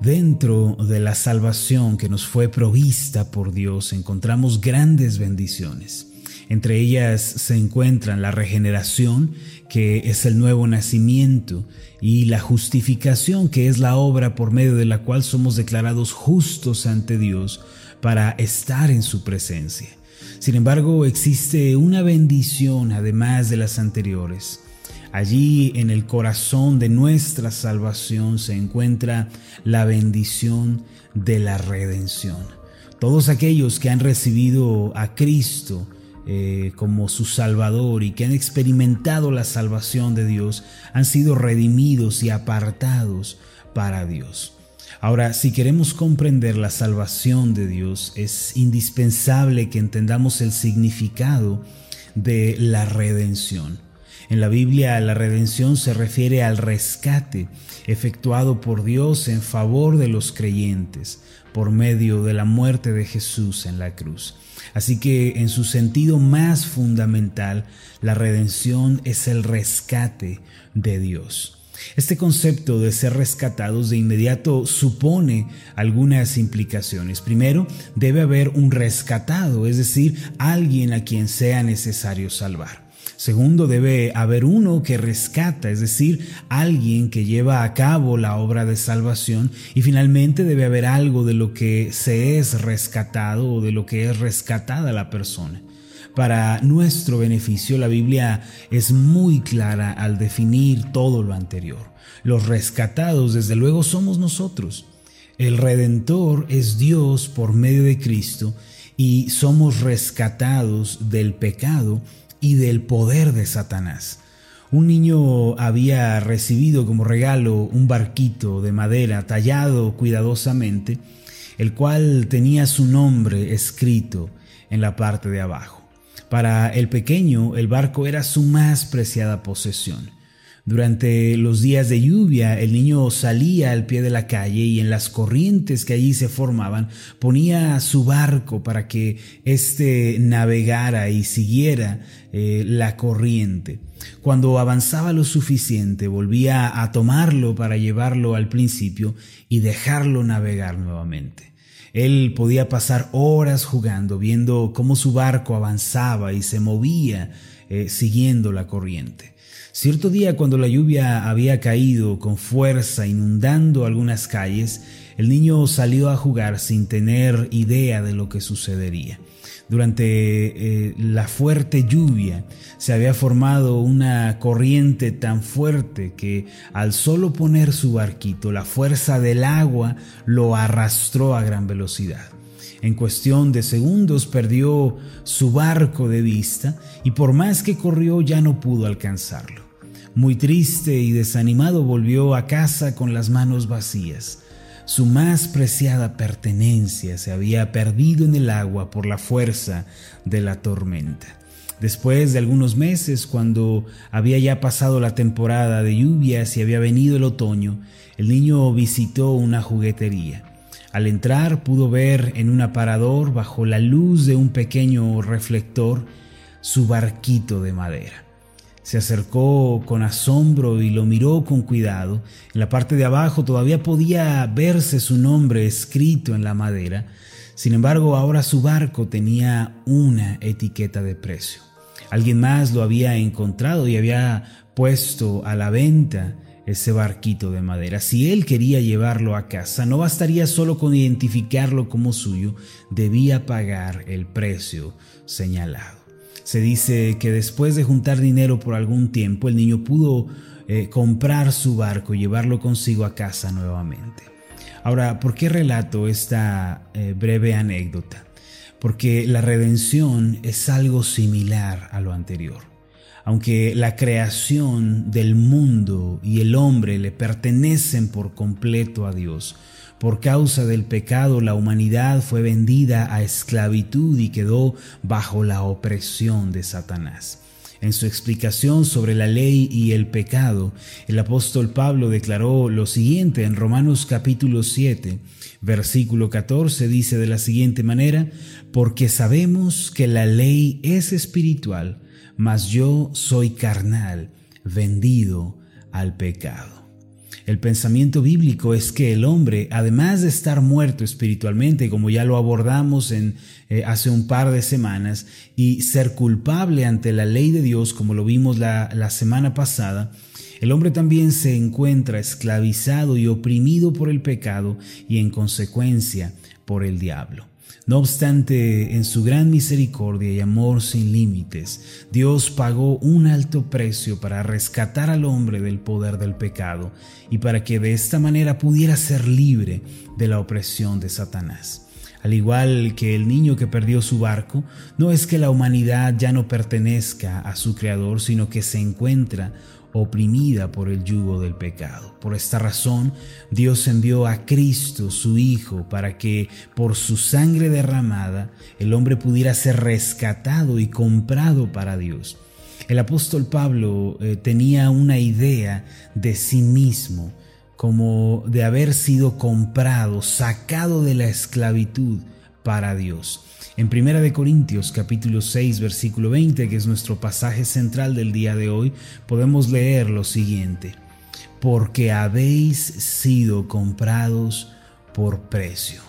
Dentro de la salvación que nos fue provista por Dios encontramos grandes bendiciones. Entre ellas se encuentran la regeneración, que es el nuevo nacimiento, y la justificación, que es la obra por medio de la cual somos declarados justos ante Dios para estar en su presencia. Sin embargo, existe una bendición además de las anteriores. Allí en el corazón de nuestra salvación se encuentra la bendición de la redención. Todos aquellos que han recibido a Cristo eh, como su Salvador y que han experimentado la salvación de Dios han sido redimidos y apartados para Dios. Ahora, si queremos comprender la salvación de Dios, es indispensable que entendamos el significado de la redención. En la Biblia la redención se refiere al rescate efectuado por Dios en favor de los creyentes por medio de la muerte de Jesús en la cruz. Así que en su sentido más fundamental, la redención es el rescate de Dios. Este concepto de ser rescatados de inmediato supone algunas implicaciones. Primero, debe haber un rescatado, es decir, alguien a quien sea necesario salvar. Segundo, debe haber uno que rescata, es decir, alguien que lleva a cabo la obra de salvación. Y finalmente debe haber algo de lo que se es rescatado o de lo que es rescatada la persona. Para nuestro beneficio, la Biblia es muy clara al definir todo lo anterior. Los rescatados, desde luego, somos nosotros. El Redentor es Dios por medio de Cristo y somos rescatados del pecado y del poder de Satanás. Un niño había recibido como regalo un barquito de madera tallado cuidadosamente, el cual tenía su nombre escrito en la parte de abajo. Para el pequeño el barco era su más preciada posesión. Durante los días de lluvia, el niño salía al pie de la calle y en las corrientes que allí se formaban ponía su barco para que éste navegara y siguiera eh, la corriente. Cuando avanzaba lo suficiente, volvía a tomarlo para llevarlo al principio y dejarlo navegar nuevamente. Él podía pasar horas jugando, viendo cómo su barco avanzaba y se movía eh, siguiendo la corriente. Cierto día cuando la lluvia había caído con fuerza inundando algunas calles, el niño salió a jugar sin tener idea de lo que sucedería. Durante eh, la fuerte lluvia se había formado una corriente tan fuerte que al solo poner su barquito la fuerza del agua lo arrastró a gran velocidad. En cuestión de segundos perdió su barco de vista y por más que corrió ya no pudo alcanzarlo. Muy triste y desanimado volvió a casa con las manos vacías. Su más preciada pertenencia se había perdido en el agua por la fuerza de la tormenta. Después de algunos meses, cuando había ya pasado la temporada de lluvias y había venido el otoño, el niño visitó una juguetería. Al entrar pudo ver en un aparador, bajo la luz de un pequeño reflector, su barquito de madera. Se acercó con asombro y lo miró con cuidado. En la parte de abajo todavía podía verse su nombre escrito en la madera. Sin embargo, ahora su barco tenía una etiqueta de precio. Alguien más lo había encontrado y había puesto a la venta ese barquito de madera. Si él quería llevarlo a casa, no bastaría solo con identificarlo como suyo, debía pagar el precio señalado. Se dice que después de juntar dinero por algún tiempo, el niño pudo eh, comprar su barco y llevarlo consigo a casa nuevamente. Ahora, ¿por qué relato esta eh, breve anécdota? Porque la redención es algo similar a lo anterior. Aunque la creación del mundo y el hombre le pertenecen por completo a Dios, por causa del pecado la humanidad fue vendida a esclavitud y quedó bajo la opresión de Satanás. En su explicación sobre la ley y el pecado, el apóstol Pablo declaró lo siguiente en Romanos capítulo 7, versículo 14, dice de la siguiente manera, porque sabemos que la ley es espiritual, mas yo soy carnal, vendido al pecado. El pensamiento bíblico es que el hombre, además de estar muerto espiritualmente, como ya lo abordamos eh, hace un par de semanas, y ser culpable ante la ley de Dios, como lo vimos la semana pasada, el hombre también se encuentra esclavizado y oprimido por el pecado y en consecuencia por el diablo. No obstante, en su gran misericordia y amor sin límites, Dios pagó un alto precio para rescatar al hombre del poder del pecado y para que de esta manera pudiera ser libre de la opresión de Satanás. Al igual que el niño que perdió su barco, no es que la humanidad ya no pertenezca a su creador, sino que se encuentra oprimida por el yugo del pecado. Por esta razón, Dios envió a Cristo, su Hijo, para que por su sangre derramada el hombre pudiera ser rescatado y comprado para Dios. El apóstol Pablo eh, tenía una idea de sí mismo, como de haber sido comprado, sacado de la esclavitud para Dios. En Primera de Corintios capítulo 6 versículo 20, que es nuestro pasaje central del día de hoy, podemos leer lo siguiente: Porque habéis sido comprados por precio.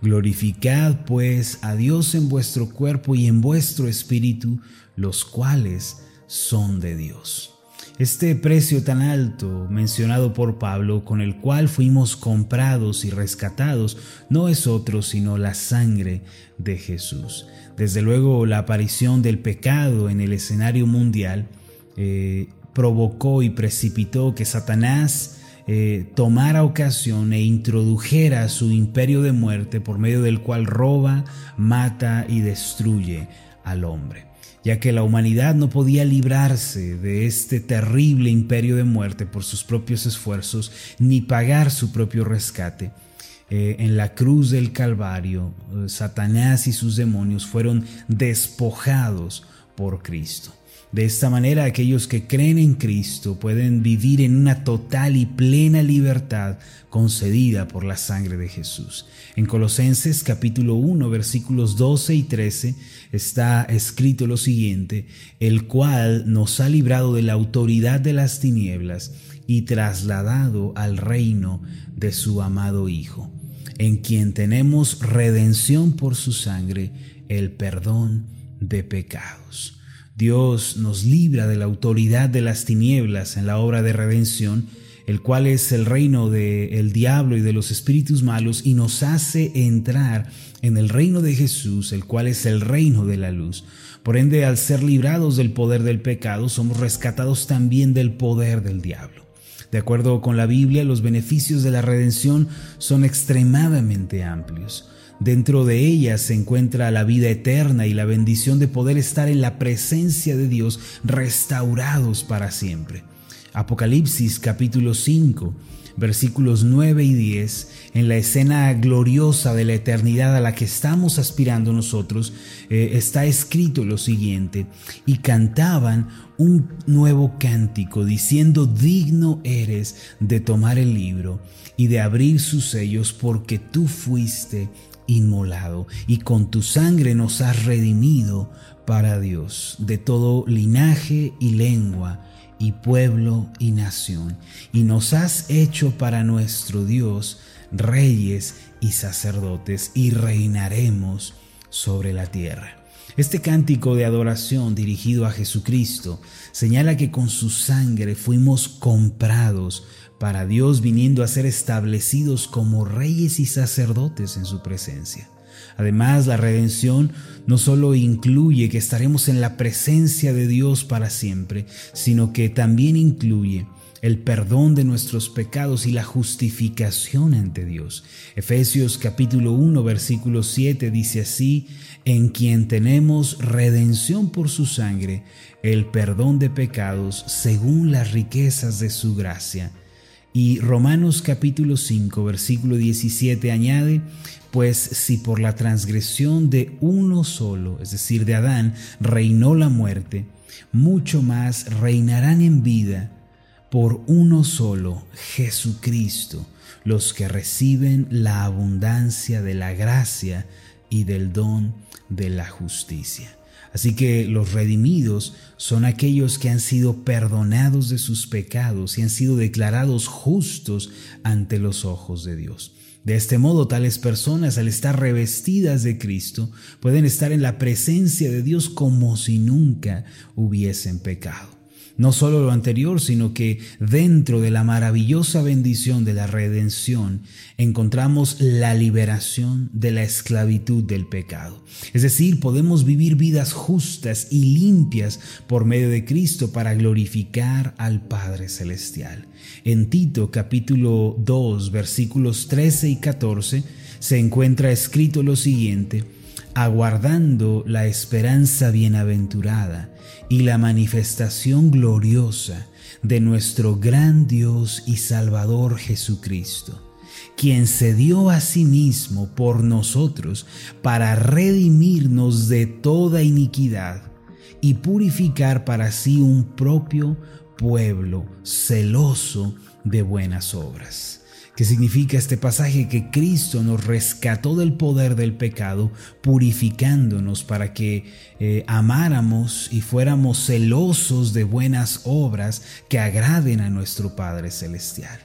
Glorificad pues a Dios en vuestro cuerpo y en vuestro espíritu, los cuales son de Dios. Este precio tan alto mencionado por Pablo, con el cual fuimos comprados y rescatados, no es otro sino la sangre de Jesús. Desde luego la aparición del pecado en el escenario mundial eh, provocó y precipitó que Satanás eh, tomara ocasión e introdujera su imperio de muerte por medio del cual roba, mata y destruye al hombre ya que la humanidad no podía librarse de este terrible imperio de muerte por sus propios esfuerzos ni pagar su propio rescate. Eh, en la cruz del Calvario, eh, Satanás y sus demonios fueron despojados por Cristo. De esta manera aquellos que creen en Cristo pueden vivir en una total y plena libertad concedida por la sangre de Jesús. En Colosenses capítulo 1 versículos 12 y 13 está escrito lo siguiente, el cual nos ha librado de la autoridad de las tinieblas y trasladado al reino de su amado Hijo, en quien tenemos redención por su sangre, el perdón de pecados. Dios nos libra de la autoridad de las tinieblas en la obra de redención, el cual es el reino del diablo y de los espíritus malos, y nos hace entrar en el reino de Jesús, el cual es el reino de la luz. Por ende, al ser librados del poder del pecado, somos rescatados también del poder del diablo. De acuerdo con la Biblia, los beneficios de la redención son extremadamente amplios. Dentro de ella se encuentra la vida eterna y la bendición de poder estar en la presencia de Dios restaurados para siempre. Apocalipsis capítulo 5 versículos 9 y 10, en la escena gloriosa de la eternidad a la que estamos aspirando nosotros, eh, está escrito lo siguiente, y cantaban un nuevo cántico diciendo, digno eres de tomar el libro y de abrir sus sellos porque tú fuiste inmolado y con tu sangre nos has redimido para Dios de todo linaje y lengua y pueblo y nación, y nos has hecho para nuestro Dios reyes y sacerdotes, y reinaremos sobre la tierra. Este cántico de adoración dirigido a Jesucristo señala que con su sangre fuimos comprados para Dios viniendo a ser establecidos como reyes y sacerdotes en su presencia. Además, la redención no solo incluye que estaremos en la presencia de Dios para siempre, sino que también incluye el perdón de nuestros pecados y la justificación ante Dios. Efesios capítulo 1 versículo 7 dice así, en quien tenemos redención por su sangre, el perdón de pecados según las riquezas de su gracia y Romanos capítulo 5 versículo 17 añade, pues si por la transgresión de uno solo, es decir, de Adán, reinó la muerte, mucho más reinarán en vida por uno solo, Jesucristo, los que reciben la abundancia de la gracia y del don de la justicia. Así que los redimidos son aquellos que han sido perdonados de sus pecados y han sido declarados justos ante los ojos de Dios. De este modo, tales personas, al estar revestidas de Cristo, pueden estar en la presencia de Dios como si nunca hubiesen pecado. No solo lo anterior, sino que dentro de la maravillosa bendición de la redención encontramos la liberación de la esclavitud del pecado. Es decir, podemos vivir vidas justas y limpias por medio de Cristo para glorificar al Padre Celestial. En Tito capítulo 2 versículos 13 y 14 se encuentra escrito lo siguiente, aguardando la esperanza bienaventurada y la manifestación gloriosa de nuestro gran Dios y Salvador Jesucristo, quien se dio a sí mismo por nosotros para redimirnos de toda iniquidad y purificar para sí un propio pueblo celoso de buenas obras. ¿Qué significa este pasaje? Que Cristo nos rescató del poder del pecado, purificándonos para que eh, amáramos y fuéramos celosos de buenas obras que agraden a nuestro Padre Celestial.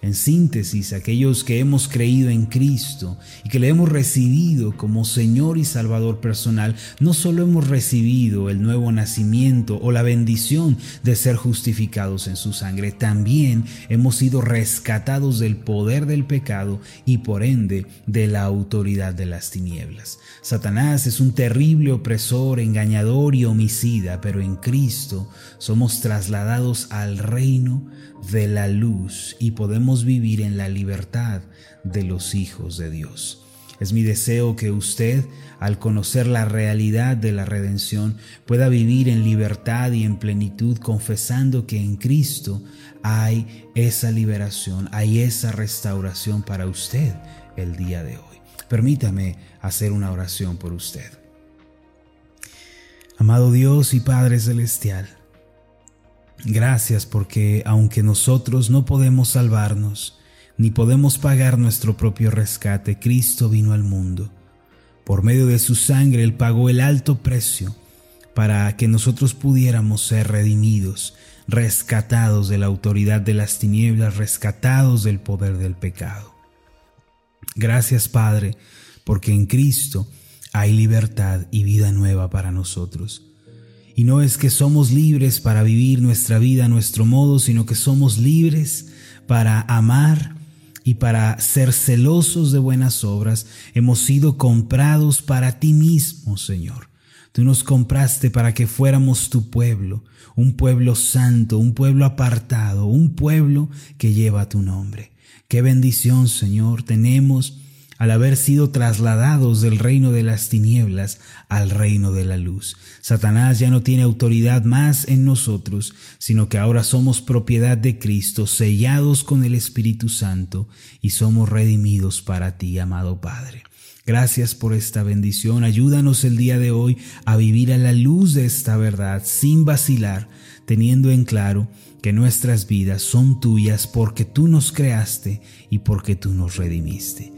En síntesis, aquellos que hemos creído en Cristo y que le hemos recibido como Señor y Salvador personal, no solo hemos recibido el nuevo nacimiento o la bendición de ser justificados en su sangre, también hemos sido rescatados del poder del pecado y por ende de la autoridad de las tinieblas. Satanás es un terrible opresor, engañador y homicida, pero en Cristo somos trasladados al reino de la luz y podemos vivir en la libertad de los hijos de Dios. Es mi deseo que usted, al conocer la realidad de la redención, pueda vivir en libertad y en plenitud, confesando que en Cristo hay esa liberación, hay esa restauración para usted el día de hoy. Permítame hacer una oración por usted. Amado Dios y Padre Celestial, Gracias porque aunque nosotros no podemos salvarnos, ni podemos pagar nuestro propio rescate, Cristo vino al mundo. Por medio de su sangre Él pagó el alto precio para que nosotros pudiéramos ser redimidos, rescatados de la autoridad de las tinieblas, rescatados del poder del pecado. Gracias Padre, porque en Cristo hay libertad y vida nueva para nosotros. Y no es que somos libres para vivir nuestra vida a nuestro modo, sino que somos libres para amar y para ser celosos de buenas obras. Hemos sido comprados para ti mismo, Señor. Tú nos compraste para que fuéramos tu pueblo, un pueblo santo, un pueblo apartado, un pueblo que lleva tu nombre. Qué bendición, Señor, tenemos al haber sido trasladados del reino de las tinieblas al reino de la luz. Satanás ya no tiene autoridad más en nosotros, sino que ahora somos propiedad de Cristo, sellados con el Espíritu Santo y somos redimidos para ti, amado Padre. Gracias por esta bendición. Ayúdanos el día de hoy a vivir a la luz de esta verdad sin vacilar, teniendo en claro que nuestras vidas son tuyas porque tú nos creaste y porque tú nos redimiste.